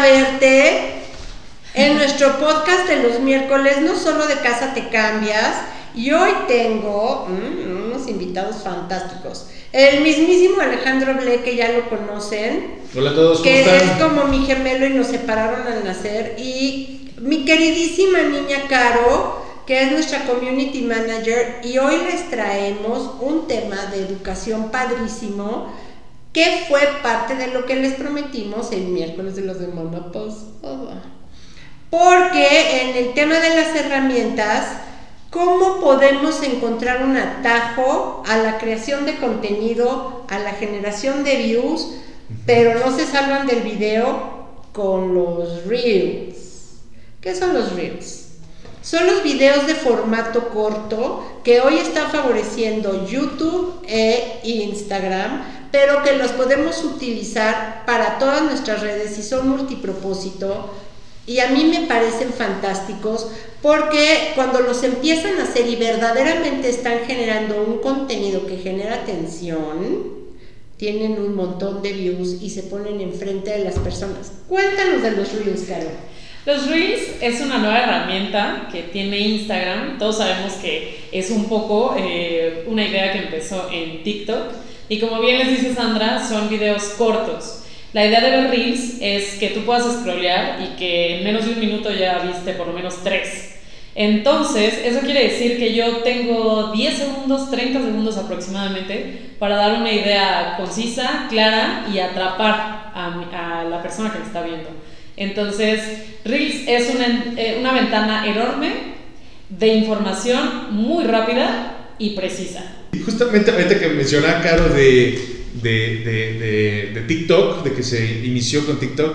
Verte en nuestro podcast de los miércoles, no solo de casa te cambias. Y hoy tengo mm, unos invitados fantásticos. El mismísimo Alejandro Ble, que ya lo conocen. Hola a todos, ¿cómo que están? es como mi gemelo y nos separaron al nacer. Y mi queridísima niña Caro, que es nuestra community manager. Y hoy les traemos un tema de educación padrísimo que fue parte de lo que les prometimos el miércoles de la semana pasada. Porque en el tema de las herramientas, ¿cómo podemos encontrar un atajo a la creación de contenido, a la generación de views, pero no se salvan del video con los reels? ¿Qué son los reels? Son los videos de formato corto que hoy están favoreciendo YouTube e Instagram, pero que los podemos utilizar para todas nuestras redes y son multipropósito. Y a mí me parecen fantásticos porque cuando los empiezan a hacer y verdaderamente están generando un contenido que genera atención, tienen un montón de views y se ponen enfrente de las personas. Cuéntanos de los reels, Caro. Los Reels es una nueva herramienta que tiene Instagram. Todos sabemos que es un poco eh, una idea que empezó en TikTok. Y como bien les dice Sandra, son videos cortos. La idea de ver Reels es que tú puedas scrollear y que en menos de un minuto ya viste por lo menos tres. Entonces, eso quiere decir que yo tengo 10 segundos, 30 segundos aproximadamente para dar una idea concisa, clara y atrapar a, la persona que me está viendo. Entonces, Reels es una, eh, una ventana enorme de información muy rápida y precisa. Y justamente ahorita que menciona Caro de, de, de TikTok, de que se inició con TikTok,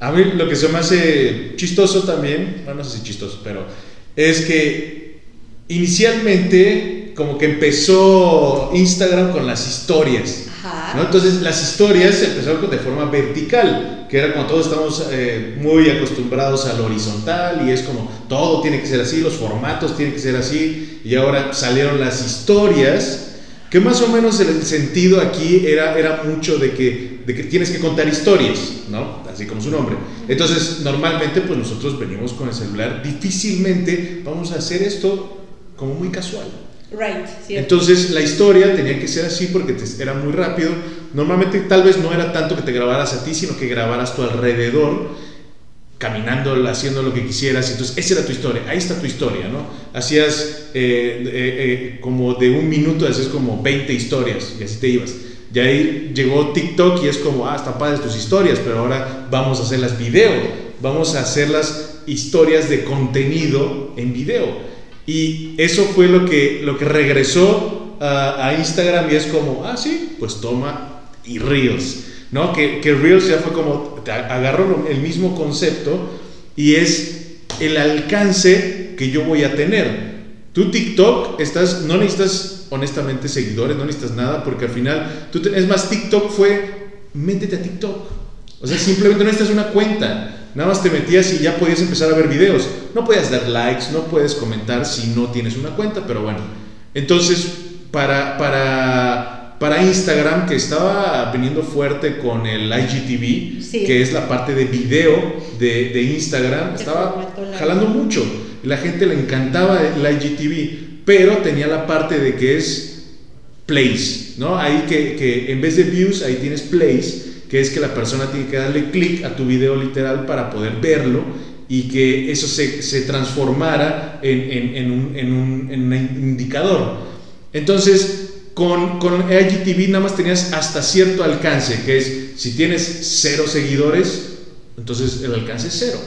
a mí lo que se me hace chistoso también, bueno, no sé si chistoso, pero es que inicialmente como que empezó Instagram con las historias. Ajá. ¿no? Entonces las historias empezaron de forma vertical, que era como todos estamos eh, muy acostumbrados al horizontal y es como todo tiene que ser así, los formatos tienen que ser así y ahora salieron las historias, que más o menos el sentido aquí era, era mucho de que, de que tienes que contar historias, ¿no? Así como su nombre. Entonces normalmente pues nosotros venimos con el celular, difícilmente vamos a hacer esto como muy casual. Right. Entonces la historia tenía que ser así porque te- era muy rápido. Normalmente tal vez no era tanto que te grabaras a ti, sino que grabaras tu alrededor, caminando, haciendo lo que quisieras. Entonces esa era tu historia, ahí está tu historia, ¿no? Hacías eh, eh, eh, como de un minuto, hacías como 20 historias y así te ibas. Y ahí llegó TikTok y es como, ah, están padres tus historias, pero ahora vamos a hacerlas video, vamos a hacer las historias de contenido en video. Y eso fue lo que, lo que regresó a, Instagram y es como, ah, sí, pues toma y Reels, ¿no? Que, que Reels ya fue como, agarró el mismo concepto y es el alcance que yo voy a tener. Tú TikTok estás, no necesitas honestamente seguidores, no necesitas nada, porque al final, tú te- es más, TikTok fue, métete a TikTok. O sea, simplemente no necesitas una cuenta. Nada más te metías y ya podías empezar a ver videos. No podías dar likes, no puedes comentar si no tienes una cuenta, pero bueno. Entonces, para, para, para Instagram, que estaba viniendo fuerte con el IGTV, Sí. que es la parte de video de, de Instagram, estaba jalando mucho. La gente le encantaba el IGTV, pero tenía la parte de que es plays, ¿no? Ahí que, que en vez de views, ahí tienes plays, que es que la persona tiene que darle clic a tu video literal para poder verlo y que eso se, se transformara en, en, en un, en, un, en un indicador. Entonces, con, con IGTV nada más tenías hasta cierto alcance, que es si tienes cero seguidores, entonces el alcance es cero.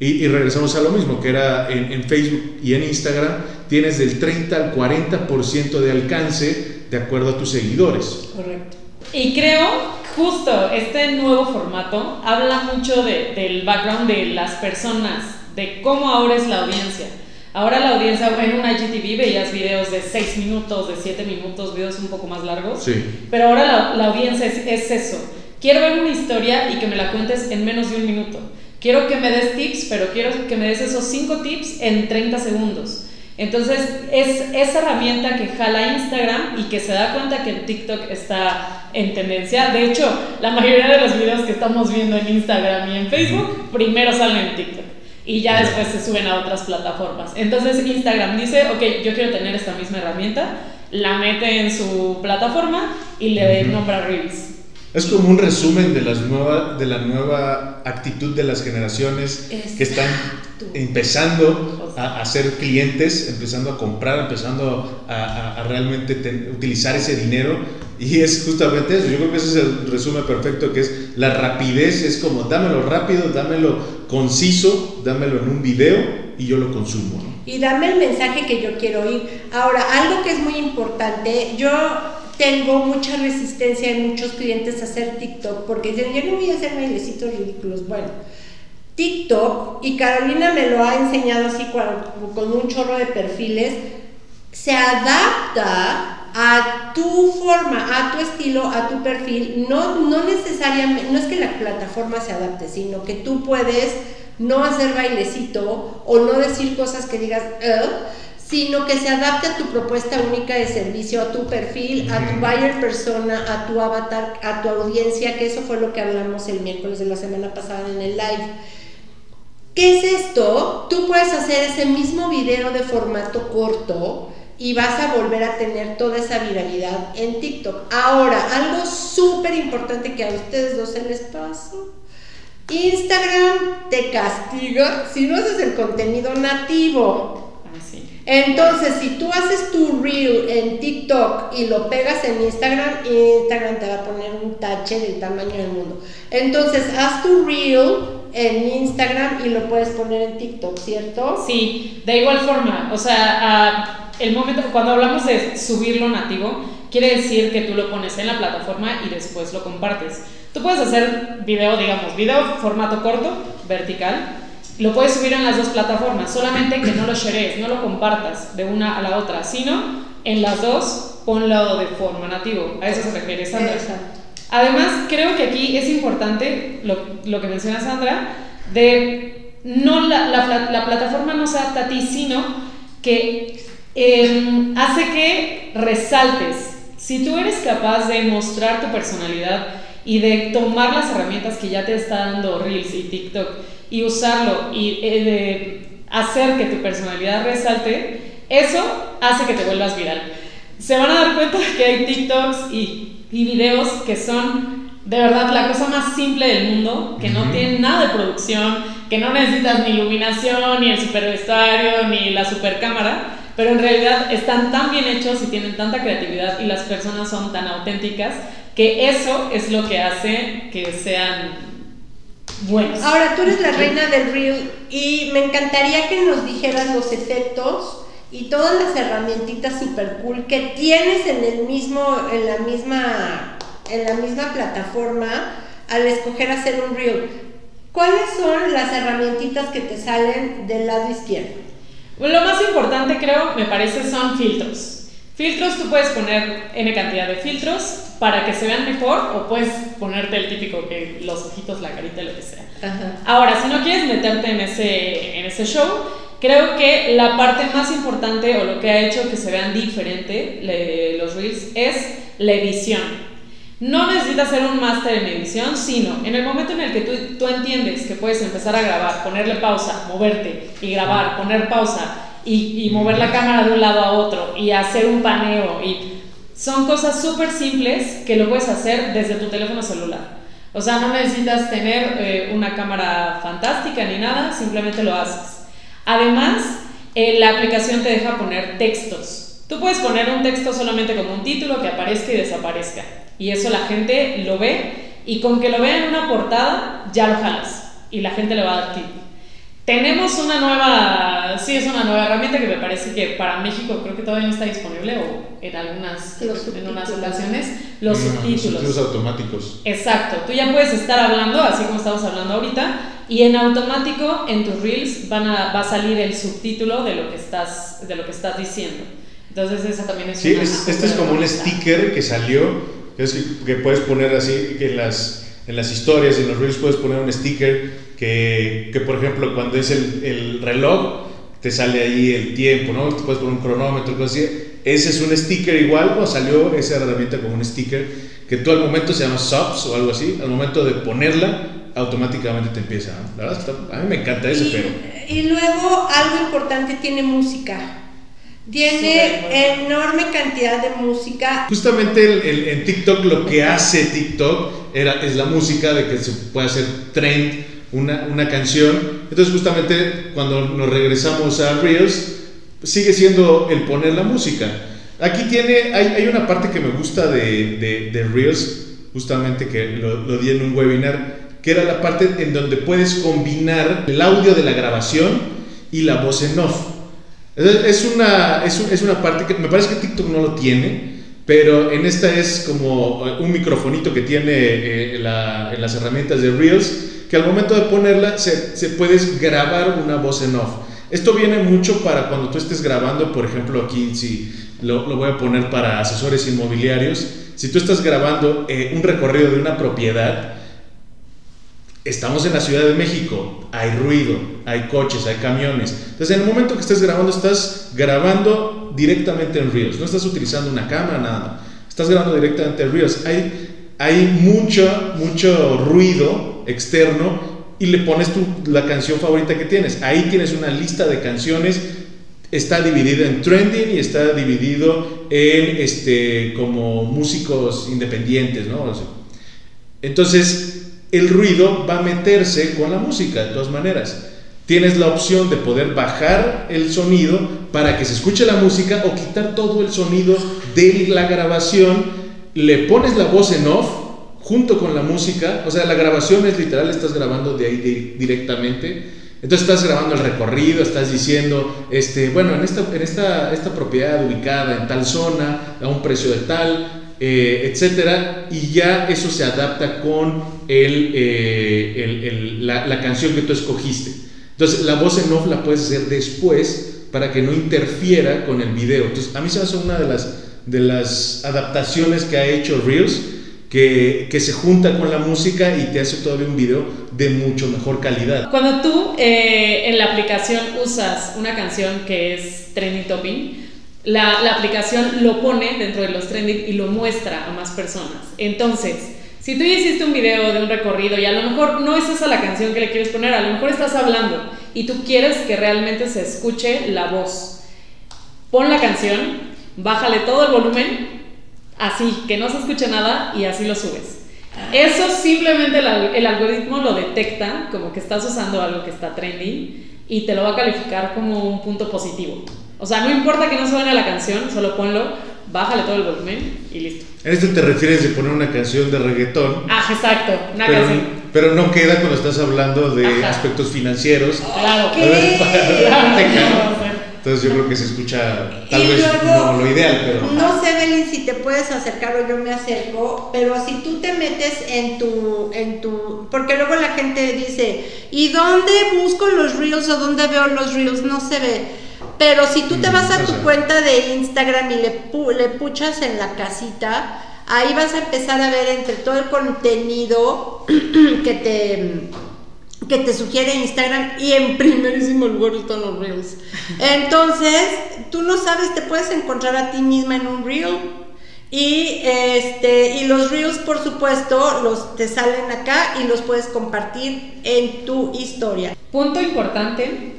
Y, y regresamos a lo mismo, que era en, en Facebook y en Instagram, tienes del 30 al 40% de alcance de acuerdo a tus seguidores. Correcto. Y creo, justo este nuevo formato habla mucho de- del background de las personas, de cómo ahora es la audiencia. Ahora la audiencia, en un IGTV veías videos de 6 minutos, de 7 minutos, videos un poco más largos. Sí. Pero ahora la, la audiencia es, es eso. Quiero ver una historia y que me la cuentes en menos de un minuto. Quiero que me des tips, pero quiero que me des esos 5 tips en 30 segundos. Entonces, es esa herramienta que jala Instagram y que se da cuenta que el TikTok está en tendencia. De hecho, la mayoría de los videos que estamos viendo en Instagram y en Facebook, primero salen en TikTok y ya después se suben a otras plataformas. Entonces, Instagram dice, ok, yo quiero tener esta misma herramienta, la mete en su plataforma y le nombra Reels. Es como un resumen de, las nueva, de la nueva actitud de las generaciones que están empezando a, ser clientes, empezando a comprar, empezando a, realmente utilizar ese dinero. Y es justamente eso, yo creo que ese es el resumen perfecto, que es la rapidez, es como dámelo rápido, dámelo conciso, dámelo en un video y yo lo consumo. Y dame el mensaje que yo quiero oír. Ahora, algo que es muy importante, yo tengo mucha resistencia en muchos clientes a hacer TikTok porque dicen, yo no voy a hacer bailecitos ridículos. Bueno, TikTok, y Carolina me lo ha enseñado así con, un chorro de perfiles, se adapta a tu forma, a tu estilo, a tu perfil. No, no necesariamente, no es que la plataforma se adapte, sino que tú puedes no hacer bailecito o no decir cosas que digas, sino que se adapte a tu propuesta única de servicio, a tu perfil, a tu buyer persona, a tu avatar, a tu audiencia, que eso fue lo que hablamos el miércoles de la semana pasada en el live. ¿Qué es esto? Tú puedes hacer ese mismo video de formato corto y vas a volver a tener toda esa viralidad en TikTok. Ahora, algo súper importante que a ustedes dos se les pasó. Instagram te castiga si no haces el contenido nativo. Entonces, si tú haces tu reel en TikTok y lo pegas en Instagram, Instagram te va a poner un tache del tamaño del mundo. Entonces, haz tu reel en Instagram y lo puedes poner en TikTok, ¿cierto? Sí, de igual forma. O sea, el momento, cuando hablamos de subirlo nativo, quiere decir que tú lo pones en la plataforma y después lo compartes. Tú puedes hacer video, digamos, video formato corto, vertical lo puedes subir en las dos plataformas, solamente que no lo shares, no lo compartas de una a la otra, sino en las dos ponlo de forma nativo. A eso se refiere Sandra. Además, creo que aquí es importante lo, lo que menciona Sandra, de no la, la, la, plataforma no se adapta a ti, sino que em, hace que resaltes. Si tú eres capaz de mostrar tu personalidad y de tomar las herramientas que ya te está dando Reels y TikTok, y usarlo y eh, hacer que tu personalidad resalte, eso hace que te vuelvas viral. Se van a dar cuenta que hay TikToks y, y videos que son de verdad la cosa más simple del mundo, que no tienen nada de producción, que no necesitas ni iluminación, ni el super vestuario, ni la super cámara, pero en realidad están tan bien hechos y tienen tanta creatividad y las personas son tan auténticas que eso es lo que hace que sean Ahora, tú eres la reina del reel y me encantaría que nos dijeras los efectos y todas las herramientitas super cool que tienes en el mismo, en la misma, en la misma plataforma al escoger hacer un reel. ¿Cuáles son las herramientitas que te salen del lado izquierdo? Lo más importante creo, me parece, son filtros. Filtros, tú puedes poner N cantidad de filtros para que se vean mejor o puedes ponerte el típico que los ojitos, la carita, lo que sea. Ahora, si no quieres meterte en ese, en ese show, creo que la parte más importante o lo que ha hecho que se vean diferente los reels es la edición. No necesitas hacer un máster en edición, sino en el momento en el que tú, tú entiendes que puedes empezar a grabar, ponerle pausa, moverte y grabar, poner pausa y, mover la cámara de un lado a otro y hacer un paneo. Y son cosas súper simples que lo puedes hacer desde tu teléfono celular. O sea, no necesitas tener eh, una cámara fantástica ni nada, simplemente lo haces. Además, eh, la aplicación te deja poner textos. Tú puedes poner un texto solamente como un título que aparezca y desaparezca. Y eso la gente lo ve y con que lo vea en una portada ya lo jalas y la gente le va a dar clic. Tenemos una nueva, sí es una nueva herramienta que me parece que para México creo que todavía no está disponible o en algunas, en unas ocasiones, los subtítulos. Los automáticos. Exacto, tú ya puedes estar hablando, así como estamos hablando ahorita, y en automático en tus reels van a, va a salir el subtítulo de lo que estás, de lo que estás diciendo. Entonces esa también es Sí, este es como un sticker que salió, que, es que, puedes poner así que en las, en las historias, en los reels puedes poner un sticker que, que por ejemplo, cuando es el, el reloj, te sale ahí el tiempo, ¿no? Te puedes poner un cronómetro, cosas así. Ese es un sticker igual, o salió esa herramienta como un sticker que tú al momento se llama subs o algo así, al momento de ponerla, automáticamente te empieza. La verdad, está- a mí me encanta eso, y, pero y luego algo importante tiene música. Tiene enorme cantidad de música. justamente el- el- en TikTok lo que hace TikTok era, es la música, de que se puede hacer trend una, una canción. Entonces justamente cuando nos regresamos a Reels, sigue siendo el poner la música. Aquí tiene, hay, hay una parte que me gusta de, de, de Reels, justamente que lo, di en un webinar, que era la parte en donde puedes combinar el audio de la grabación y la voz en off. Es una, es, es una parte que me parece que TikTok no lo tiene, pero en esta es como eh, un microfonito que tiene eh, las herramientas de Reels, que al momento de ponerla se, se puedes grabar una voz en off. Esto viene mucho para cuando tú estés grabando, por ejemplo, aquí si lo, lo voy a poner para asesores inmobiliarios, si tú estás grabando eh, un recorrido de una propiedad, estamos en la Ciudad de México, hay ruido, hay coches, hay camiones. Entonces, en el momento que estés grabando, estás grabando directamente en Reels, no estás utilizando una cámara, nada. Estás grabando directamente en Reels. Hay, hay mucho, mucho ruido externo y le pones tu, la canción favorita que tienes. Ahí tienes una lista de canciones. Está dividido en trending y está dividido en este, como músicos independientes, ¿no? Entonces, el ruido va a meterse con la música, de todas maneras. Tienes la opción de poder bajar el sonido para que se escuche la música o quitar todo el sonido de la grabación. Le pones la voz en off junto con la música. O sea, la grabación es literal, estás grabando de ahí di- directamente. Entonces estás grabando el recorrido, estás diciendo, este, bueno, en esta, en esta, esta propiedad ubicada en tal zona, a un precio de tal, eh, etcétera, y ya eso se adapta con eh, el- el- la, la canción que tú escogiste. Entonces, la voz en off la puedes hacer después para que no interfiera con el video. Entonces, a mí se me hace una de las, de las adaptaciones que ha hecho Reels, que, se junta con la música y te hace todavía un video de mucho mejor calidad. Cuando tú eh, en la aplicación usas una canción que es trending topping, la, la aplicación lo pone dentro de los trending y lo muestra a más personas. Entonces, si tú ya hiciste un video de un recorrido y a lo mejor no es esa la canción que le quieres poner, a lo mejor estás hablando y tú quieres que realmente se escuche la voz, pon la canción, bájale todo el volumen, así, que no se escuche nada y así lo subes. Eso simplemente el, al- el algoritmo lo detecta como que estás usando algo que está trending y te lo va a calificar como un punto positivo. O sea, no importa que no suene la canción, solo ponlo, bájale todo el volumen y listo. En esto te refieres de poner una canción de reggaetón, Ah, exacto, una pero, canción. pero no queda cuando estás hablando de Ajá. aspectos financieros. Claro, ¿Qué? cago. o sea, Entonces yo creo que se escucha tal Y vez luego- no lo ideal, pero... No sé, Belén, si te puedes acercar o yo me acerco, pero si tú te metes en tu, en tu, porque luego la gente dice, ¿y dónde busco los reels o dónde veo los reels? No se ve. Pero si tú te Mm, vas a tu cuenta de Instagram y le, pu- le puchas en la casita, ahí vas a empezar a ver entre todo el contenido que te que te sugiere Instagram y en primerísimo lugar están los reels. Entonces, tú no sabes, te puedes encontrar a ti misma en un reel. Y este y los reels, por supuesto, los te salen acá y los puedes compartir en tu historia. Punto importante,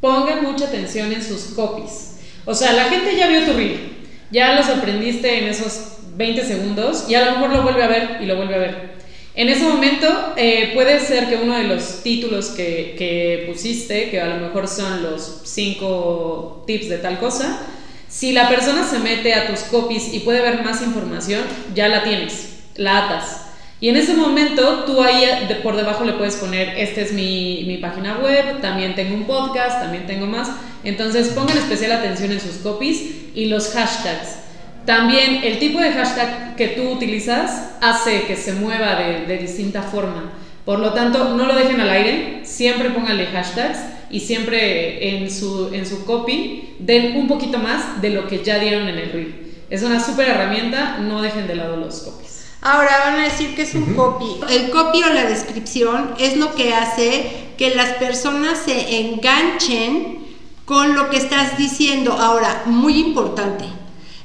pongan mucha atención en sus copies. O sea, la gente ya vio tu reel, ya lo sorprendiste en esos 20 segundos y a lo mejor lo vuelve a ver y lo vuelve a ver. En ese momento eh, puede ser que uno de los títulos que, que pusiste, que a lo mejor son los 5 tips de tal cosa, si la persona se mete a tus copies y puede ver más información, ya la tienes, la atas. Y en ese momento tú ahí de- por debajo le puedes poner, esta es mi, mi página web, también tengo un podcast, también tengo más. Entonces pongan especial atención en sus copies y los hashtags. También el tipo de hashtag que tú utilizas hace que se mueva de, de distinta forma. Por lo tanto, no lo dejen al aire, siempre pónganle hashtags y siempre en su, en su copy den un poquito más de lo que ya dieron en el reel. Es una súper herramienta, no dejen de lado los copies. Ahora van a decir que es un copy. El copy o la descripción es lo que hace que las personas se enganchen con lo que estás diciendo. Ahora, muy importante,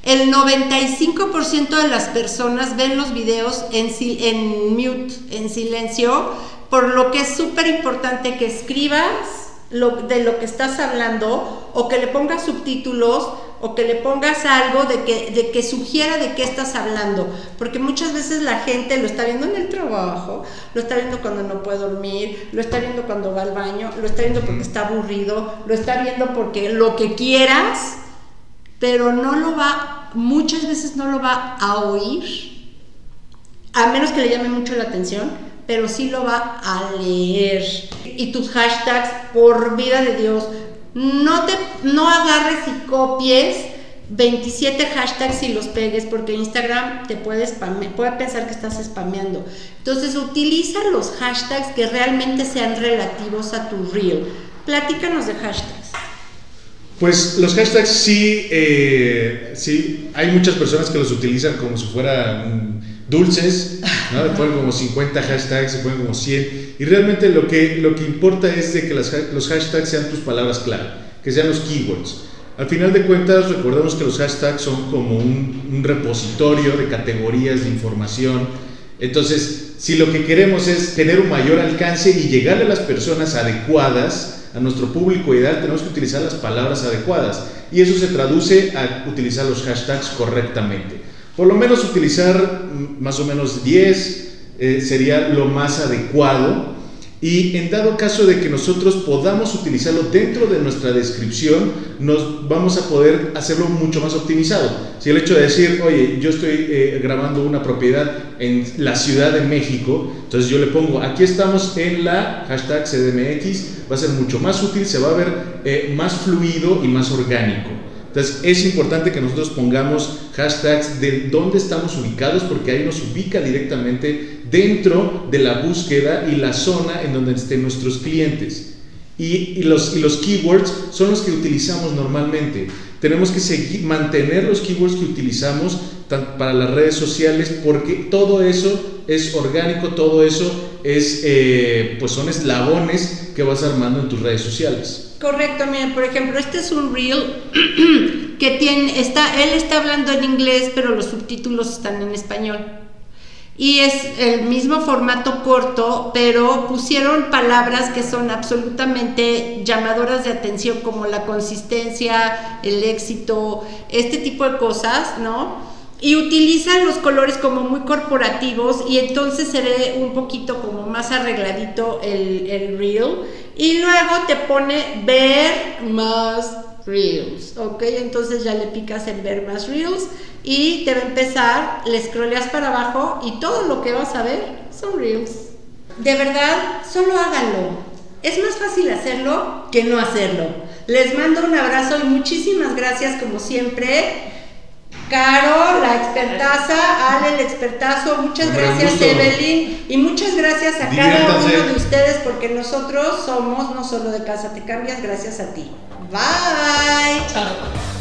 el 95% de las personas ven los videos en, en mute, en silencio, por lo que es súper importante que escribas lo, de lo que estás hablando o que le pongas subtítulos o que le pongas algo de que, de que sugiera de qué estás hablando, porque muchas veces la gente lo está viendo en el trabajo, lo está viendo cuando no puede dormir, lo está viendo cuando va al baño, lo está viendo porque está aburrido, lo está viendo porque lo que quieras, pero no lo va, muchas veces no lo va a oír, a menos que le llame mucho la atención, pero sí lo va a leer. Y tus hashtags, por vida de Dios, no, te, no agarres y copies 27 hashtags y los pegues porque Instagram te puede, puede pensar que estás spameando. Entonces utiliza los hashtags que realmente sean relativos a tu reel. Platícanos de hashtags. Pues los hashtags sí, eh, sí, hay muchas personas que los utilizan como si fueran dulces, ¿no? ponen como 50 hashtags, se ponen como 100, y realmente lo que, lo que importa es de que las, los hashtags sean tus palabras clave, que sean los keywords. Al final de cuentas, recordemos que los hashtags son como un, un repositorio de categorías de información. Entonces, si lo que queremos es tener un mayor alcance y llegarle a las personas adecuadas, a nuestro público ideal, tenemos que utilizar las palabras adecuadas. Y eso se traduce a utilizar los hashtags correctamente. Por lo menos utilizar mm, más o menos 10 eh, sería lo más adecuado. Y en dado caso de que nosotros podamos utilizarlo dentro de nuestra descripción, nos vamos a poder hacerlo mucho más optimizado. Si el hecho de decir, oye, yo estoy eh, grabando una propiedad en la Ciudad de México, entonces yo le pongo, aquí estamos en la hashtag CDMX, va a ser mucho más útil, se va a ver eh, más fluido y más orgánico. Entonces es importante que nosotros pongamos hashtags de dónde estamos ubicados porque ahí nos ubica directamente dentro de la búsqueda y la zona en donde estén nuestros clientes. Y, los, y los keywords son los que utilizamos normalmente. Tenemos que seguir, mantener los keywords que utilizamos para las redes sociales porque todo eso es orgánico, todo eso es, eh, pues son eslabones que vas armando en tus redes sociales. Correcto, miren, por ejemplo, este es un reel que tiene, está, él está hablando en inglés, pero los subtítulos están en español. Y es el mismo formato corto, pero pusieron palabras que son absolutamente llamadoras de atención, como la consistencia, el éxito, este tipo de cosas, ¿no? Y utilizan los colores como muy corporativos y entonces se ve un poquito como más arregladito el, el reel y luego te pone ver más reels, ¿ok? Entonces ya le picas en ver más reels y te va a empezar, le scrolleas para abajo y todo lo que vas a ver son reels. De verdad, solo háganlo. Es más fácil hacerlo que no hacerlo. Les mando un abrazo y muchísimas gracias como siempre. Caro, la expertaza, Ale, el expertazo, muchas gracias Evelyn y muchas gracias a cada uno de ustedes porque nosotros somos no solo de Casa Te Cambias, gracias a ti. Bye. Chao.